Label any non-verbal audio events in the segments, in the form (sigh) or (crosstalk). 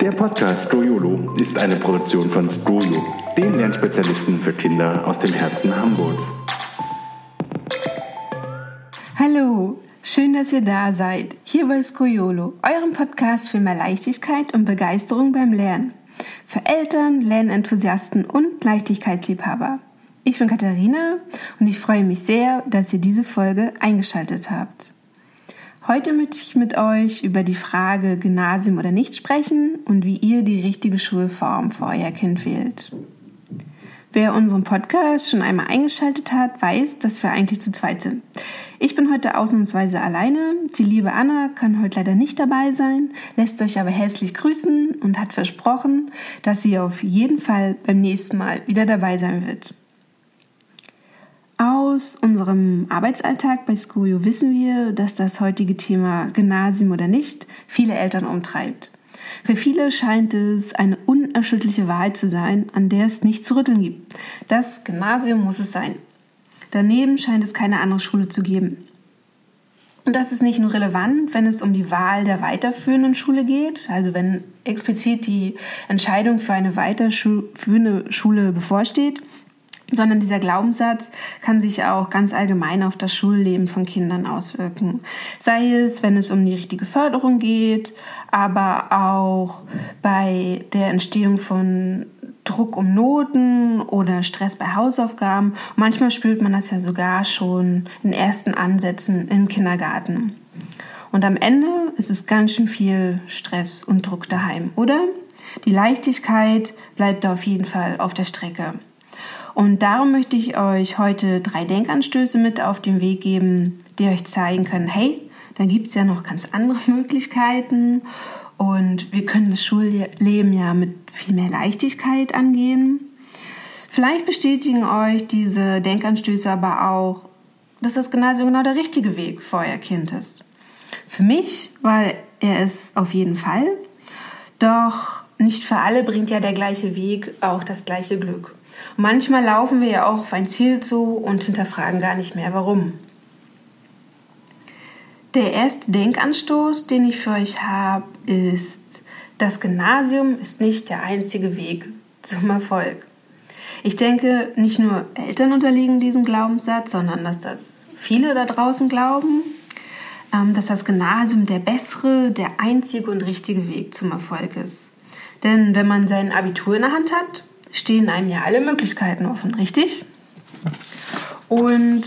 Der Podcast Stroyolo ist eine Produktion von Stroyo, den Lernspezialisten für Kinder aus dem Herzen Hamburgs. Hallo, schön, dass ihr da seid. Hier bei Skoyolo, eurem Podcast für mehr Leichtigkeit und Begeisterung beim Lernen. Für Eltern, Lernenthusiasten und Leichtigkeitsliebhaber. Ich bin Katharina und ich freue mich sehr, dass ihr diese Folge eingeschaltet habt. Heute möchte ich mit euch über die Frage Gymnasium oder nicht sprechen und wie ihr die richtige Schulform für euer Kind wählt. Wer unseren Podcast schon einmal eingeschaltet hat, weiß, dass wir eigentlich zu zweit sind. Ich bin heute ausnahmsweise alleine. Die liebe Anna kann heute leider nicht dabei sein, lässt euch aber herzlich grüßen und hat versprochen, dass sie auf jeden Fall beim nächsten Mal wieder dabei sein wird. Aus unserem Arbeitsalltag bei Skurio wissen wir, dass das heutige Thema Gymnasium oder nicht viele Eltern umtreibt. Für viele scheint es eine unerschütterliche Wahrheit zu sein, an der es nicht zu rütteln gibt. Das Gymnasium muss es sein. Daneben scheint es keine andere Schule zu geben. Und das ist nicht nur relevant, wenn es um die Wahl der weiterführenden Schule geht, also wenn explizit die Entscheidung für eine weiterführende Schule bevorsteht, sondern dieser Glaubenssatz kann sich auch ganz allgemein auf das Schulleben von Kindern auswirken. Sei es, wenn es um die richtige Förderung geht, aber auch bei der Entstehung von Druck um Noten oder Stress bei Hausaufgaben. Manchmal spürt man das ja sogar schon in ersten Ansätzen im Kindergarten. Und am Ende ist es ganz schön viel Stress und Druck daheim, oder? Die Leichtigkeit bleibt da auf jeden Fall auf der Strecke. Und darum möchte ich euch heute drei Denkanstöße mit auf den Weg geben, die euch zeigen können, hey, da gibt es ja noch ganz andere (laughs) Möglichkeiten und wir können das Schulleben ja mit viel mehr Leichtigkeit angehen. Vielleicht bestätigen euch diese Denkanstöße aber auch, dass das Gymnasium genau der richtige Weg für euer Kind ist. Für mich war er es auf jeden Fall, doch nicht für alle bringt ja der gleiche Weg auch das gleiche Glück. Manchmal laufen wir ja auch auf ein Ziel zu und hinterfragen gar nicht mehr, warum. Der erste Denkanstoß, den ich für euch habe, ist, das Gymnasium ist nicht der einzige Weg zum Erfolg. Ich denke, nicht nur Eltern unterliegen diesem Glaubenssatz, sondern dass das viele da draußen glauben, ähm, dass das Gymnasium der bessere, der einzige und richtige Weg zum Erfolg ist. Denn wenn man sein Abitur in der Hand hat, stehen einem ja alle Möglichkeiten offen, richtig? Und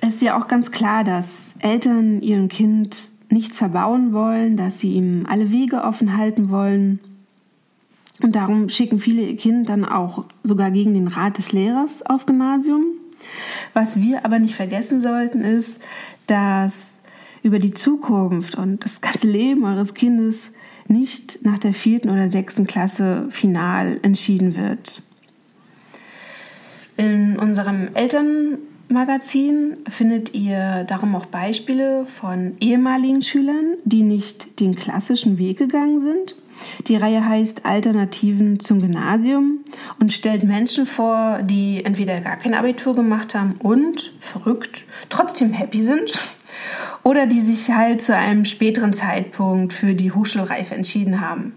es ist ja auch ganz klar, dass Eltern ihrem Kind nichts verbauen wollen, dass sie ihm alle Wege offen halten wollen. Und darum schicken viele ihr Kind dann auch sogar gegen den Rat des Lehrers auf Gymnasium. Was wir aber nicht vergessen sollten, ist, dass über die Zukunft und das ganze Leben eures Kindes nicht nach der vierten oder sechsten Klasse final entschieden wird. In unserem Elternmagazin findet ihr darum auch Beispiele von ehemaligen Schülern, die nicht den klassischen Weg gegangen sind. Die Reihe heißt Alternativen zum Gymnasium und stellt Menschen vor, die entweder gar kein Abitur gemacht haben und verrückt trotzdem happy sind oder die sich halt zu einem späteren Zeitpunkt für die Hochschulreife entschieden haben.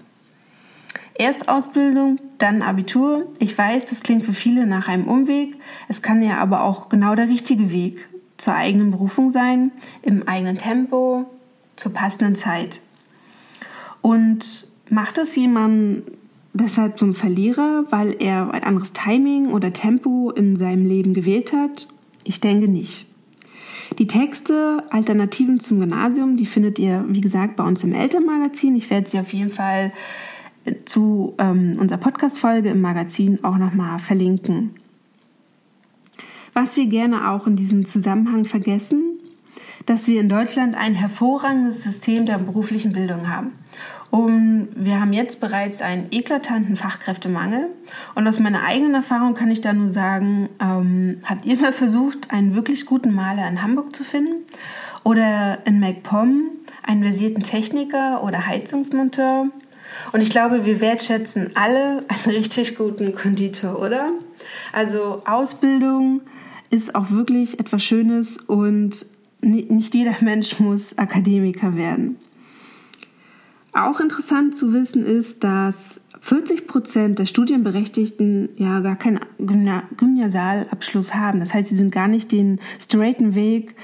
Erst Ausbildung, dann Abitur. Ich weiß, das klingt für viele nach einem Umweg. Es kann ja aber auch genau der richtige Weg zur eigenen Berufung sein, im eigenen Tempo, zur passenden Zeit. Und macht es jemand deshalb zum Verlierer, weil er ein anderes Timing oder Tempo in seinem Leben gewählt hat? Ich denke nicht. Die Texte, Alternativen zum Gymnasium, die findet ihr, wie gesagt, bei uns im Elternmagazin. Ich werde sie auf jeden Fall äh, zu ähm, unserer Podcast-Folge im Magazin auch nochmal verlinken. Was wir gerne auch in diesem Zusammenhang vergessen, dass wir in Deutschland ein hervorragendes System der beruflichen Bildung haben. Und wir haben jetzt bereits einen eklatanten Fachkräftemangel. Und aus meiner eigenen Erfahrung kann ich da nur sagen, ähm, habt ihr mal versucht, einen wirklich guten Maler in Hamburg zu finden? Oder in MacPom einen versierten Techniker oder Heizungsmonteur? Und ich glaube, wir wertschätzen alle einen (laughs) richtig guten Konditor, oder? Also Ausbildung ist auch wirklich etwas Schönes und nicht jeder Mensch muss Akademiker werden. auch interessant zu wissen ist, dass 40 Prozent der Studienberechtigten ja gar keinen Gymnasialabschluss haben. Das heißt, sie sind gar nicht den straighten Weg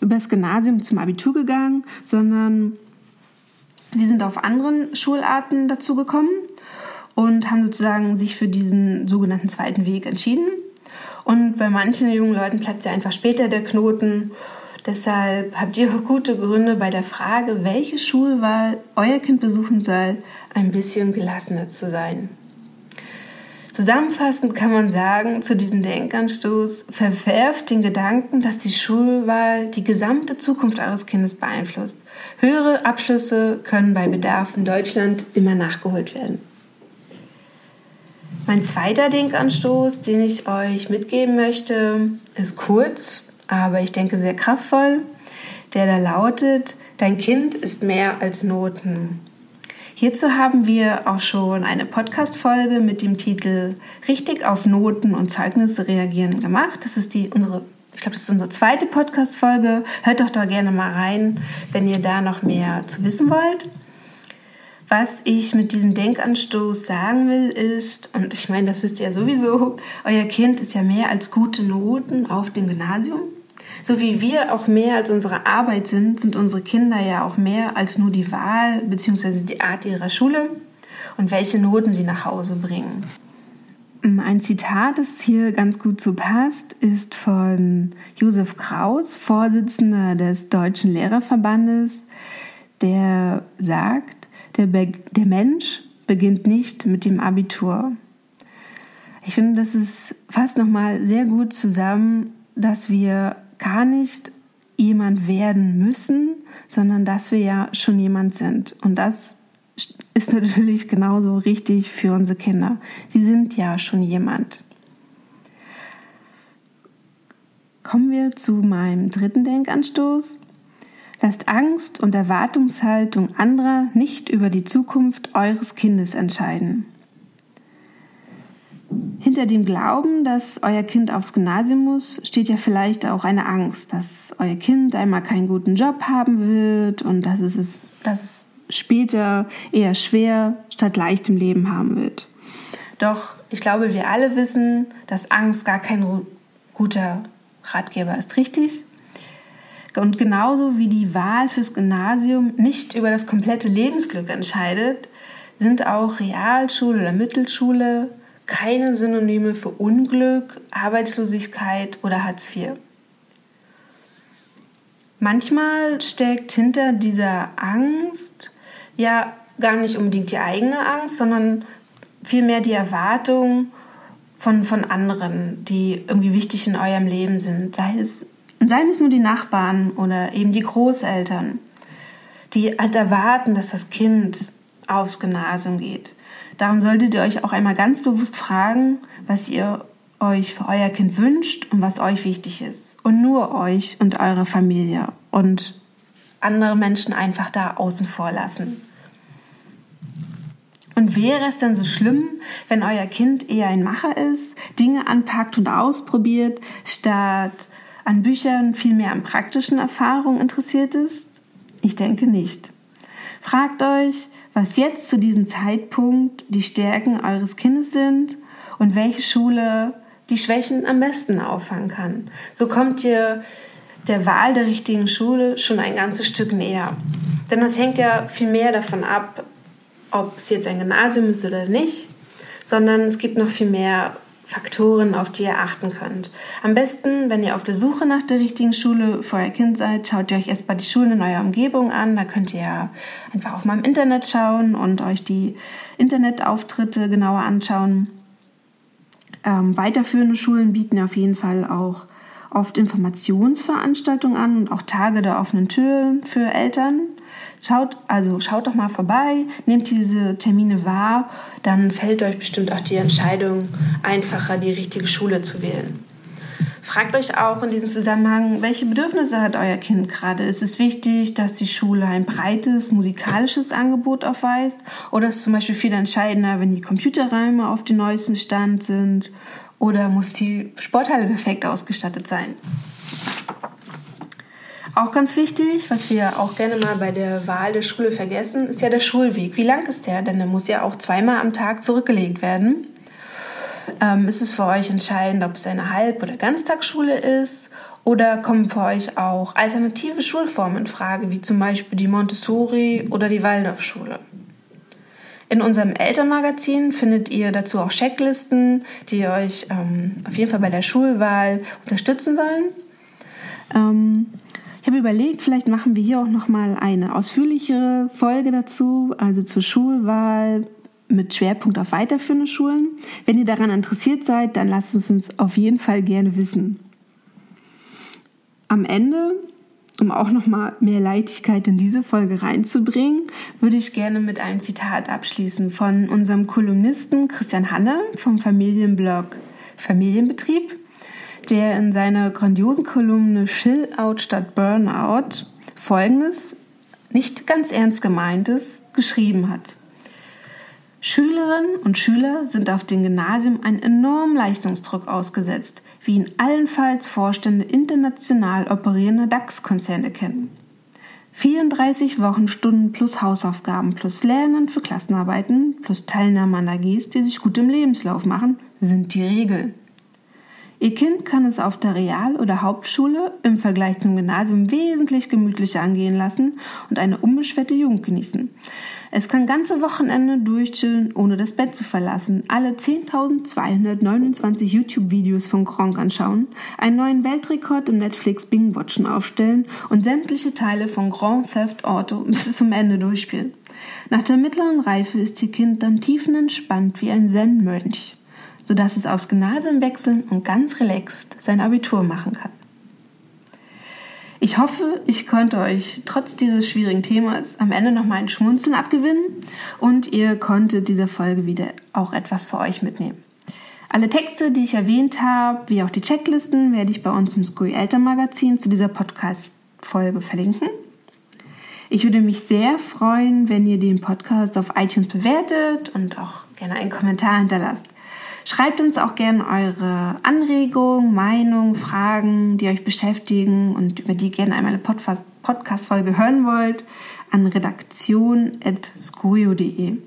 übers Gymnasium zum Abitur gegangen, sondern sie sind auf anderen Schularten dazu gekommen und haben sozusagen sich für diesen sogenannten zweiten Weg entschieden. Und bei manchen jungen Leuten platzt ja einfach später der Knoten. Deshalb habt ihr gute Gründe bei der Frage, welche Schulwahl euer Kind besuchen soll, ein bisschen gelassener zu sein. Zusammenfassend kann man sagen, zu diesem Denkanstoß, verwerft den Gedanken, dass die Schulwahl die gesamte Zukunft eures Kindes beeinflusst. Höhere Abschlüsse können bei Bedarf in Deutschland immer nachgeholt werden. Mein zweiter Denkanstoß, den ich euch mitgeben möchte, ist kurz, aber ich denke sehr kraftvoll, der da lautet, dein Kind ist mehr als Noten. Hierzu haben wir auch schon eine Podcast-Folge mit dem Titel Richtig auf Noten und Zeugnisse reagieren gemacht. Das ist die unsere, ich glaube, das ist unsere zweite Podcast-Folge. Hört doch da gerne mal rein, wenn ihr da noch mehr zu wissen wollt. Was ich mit diesem Denkanstoß sagen will, ist, und ich meine, das wisst ihr ja sowieso, euer Kind ist ja mehr als gute Noten auf dem Gymnasium. So wie wir auch mehr als unsere Arbeit sind, sind unsere Kinder ja auch mehr als nur die Wahl bzw. die Art ihrer Schule und welche Noten sie nach Hause bringen. Ein Zitat, das hier ganz gut zu passt, ist von Josef Kraus, Vorsitzender des Deutschen Lehrerverbandes, der sagt, der, Be der Mensch beginnt nicht mit dem Abitur. Ich finde, das ist fast nochmal sehr gut zusammen, dass wir gar nicht jemand werden müssen, sondern dass wir ja schon jemand sind. Und das ist (laughs) natürlich genauso richtig für unsere Kinder. Sie sind ja schon jemand. Kommen wir zu meinem dritten Denkanstoß. Lasst Angst und Erwartungshaltung anderer nicht über die Zukunft eures Kindes entscheiden. Hinter dem Glauben, dass euer Kind aufs Gymnasium muss, steht ja vielleicht auch eine Angst, dass euer Kind einmal keinen guten Job haben wird und dass es, dass es später eher schwer statt leicht im Leben haben wird. Doch ich glaube, wir alle wissen, dass Angst gar kein guter Ratgeber ist, richtig? Und genauso wie die Wahl fürs Gymnasium nicht über das komplette Lebensglück entscheidet, sind auch Realschule oder Mittelschule keine Synonyme für Unglück, Arbeitslosigkeit oder Hartz IV. Manchmal steckt hinter dieser Angst ja gar nicht unbedingt die eigene Angst, sondern vielmehr die Erwartung von, von anderen, die irgendwie wichtig in eurem Leben sind. Sei es, seien es nur die Nachbarn oder eben die Großeltern, die halt erwarten, dass das Kind aufs Gymnasium geht. Darum solltet ihr euch auch einmal ganz bewusst fragen, was ihr euch für euer Kind wünscht und was euch wichtig ist. Und nur euch und eure Familie und andere Menschen einfach da außen vor lassen. Und wäre es denn so schlimm, wenn euer Kind eher ein Macher ist, Dinge anpackt und ausprobiert, statt an Büchern vielmehr an praktischen Erfahrungen interessiert ist? Ich denke nicht. Fragt euch, was jetzt zu diesem Zeitpunkt die Stärken eures Kindes sind und welche Schule die Schwächen am besten auffangen kann. So kommt ihr der Wahl der richtigen Schule schon ein ganzes Stück näher. Denn das hängt ja viel mehr davon ab, ob es jetzt ein Gymnasium ist oder nicht, sondern es gibt noch viel mehr Faktoren, auf die ihr achten könnt. Am besten, wenn ihr auf der Suche nach der richtigen Schule für euer Kind seid, schaut ihr euch erstmal die Schulen in eurer Umgebung an. Da könnt ihr einfach auf meinem Internet schauen und euch die Internetauftritte genauer anschauen. Ähm, weiterführende Schulen bieten auf jeden Fall auch oft Informationsveranstaltungen an und auch Tage der offenen Türen für Eltern. Schaut, also schaut doch mal vorbei, nehmt diese Termine wahr, dann fällt euch bestimmt auch die Entscheidung einfacher, die richtige Schule zu wählen. Fragt euch auch in diesem Zusammenhang, welche Bedürfnisse hat euer Kind gerade? Ist es wichtig, dass die Schule ein breites musikalisches Angebot aufweist? Oder ist es zum Beispiel viel entscheidender, wenn die Computerräume auf dem neuesten Stand sind? Oder muss die Sporthalle perfekt ausgestattet sein? Auch ganz wichtig, was wir auch gerne mal bei der Wahl der Schule vergessen, ist ja der Schulweg. Wie lang ist der? Denn der muss ja auch zweimal am Tag zurückgelegt werden. Ähm, ist es für euch entscheidend, ob es eine Halb- oder Ganztagsschule ist? Oder kommen für euch auch alternative Schulformen in Frage, wie zum Beispiel die Montessori- oder die Waldorfschule? In unserem Elternmagazin findet ihr dazu auch Checklisten, die euch ähm, auf jeden Fall bei der Schulwahl unterstützen sollen. Ähm, ich habe überlegt, vielleicht machen wir hier auch noch mal eine ausführlichere Folge dazu, also zur Schulwahl mit Schwerpunkt auf weiterführende Schulen. Wenn ihr daran interessiert seid, dann lasst es uns auf jeden Fall gerne wissen. Am Ende, um auch noch mal mehr Leichtigkeit in diese Folge reinzubringen, würde ich gerne mit einem Zitat abschließen von unserem Kolumnisten Christian Hanne vom Familienblog Familienbetrieb der in seiner grandiosen Kolumne Chill Out statt Burnout folgendes, nicht ganz ernst gemeintes, geschrieben hat. Schülerinnen und Schüler sind auf dem Gymnasium einem enormen Leistungsdruck ausgesetzt, wie ihn allenfalls Vorstände international operierender DAX-Konzerne kennen. 34 Wochenstunden plus Hausaufgaben plus Lernen für Klassenarbeiten plus Teilnahme an AGs, die sich gut im Lebenslauf machen, sind die Regel. Ihr Kind kann es auf der Real- oder Hauptschule im Vergleich zum Gymnasium wesentlich gemütlicher angehen lassen und eine unbeschwerte Jugend genießen. Es kann ganze Wochenende durchchillen, ohne das Bett zu verlassen, alle 10.229 YouTube-Videos von Gronk anschauen, einen neuen Weltrekord im Netflix Bing-Watchen aufstellen und sämtliche Teile von Grand Theft Auto (laughs) bis zum Ende durchspielen. Nach der mittleren Reife ist Ihr Kind dann tiefenentspannt wie ein Zen-Mönch sodass es aufs Gymnasium wechseln und ganz relaxed sein Abitur machen kann. Ich hoffe, ich konnte euch trotz dieses schwierigen Themas am Ende noch mal ein Schmunzeln abgewinnen und ihr konntet dieser Folge wieder auch etwas für euch mitnehmen. Alle Texte, die ich erwähnt habe, wie auch die Checklisten, werde ich bei uns im SCUI Elternmagazin zu dieser Podcast-Folge verlinken. Ich würde mich sehr freuen, wenn ihr den Podcast auf iTunes bewertet und auch gerne einen Kommentar hinterlasst. Schreibt uns auch gerne eure Anregungen, Meinungen, Fragen, die euch beschäftigen und über die ihr gerne einmal eine Podcast-Folge hören wollt, an redaktion.scurio.de.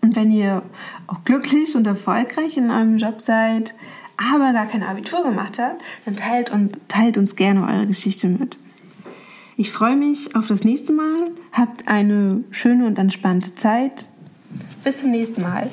Und wenn ihr auch glücklich und erfolgreich in eurem Job seid, aber gar kein Abitur gemacht habt, dann teilt, und, teilt uns gerne eure Geschichte mit. Ich freue mich auf das nächste Mal. Habt eine schöne und entspannte Zeit. Bis zum nächsten Mal.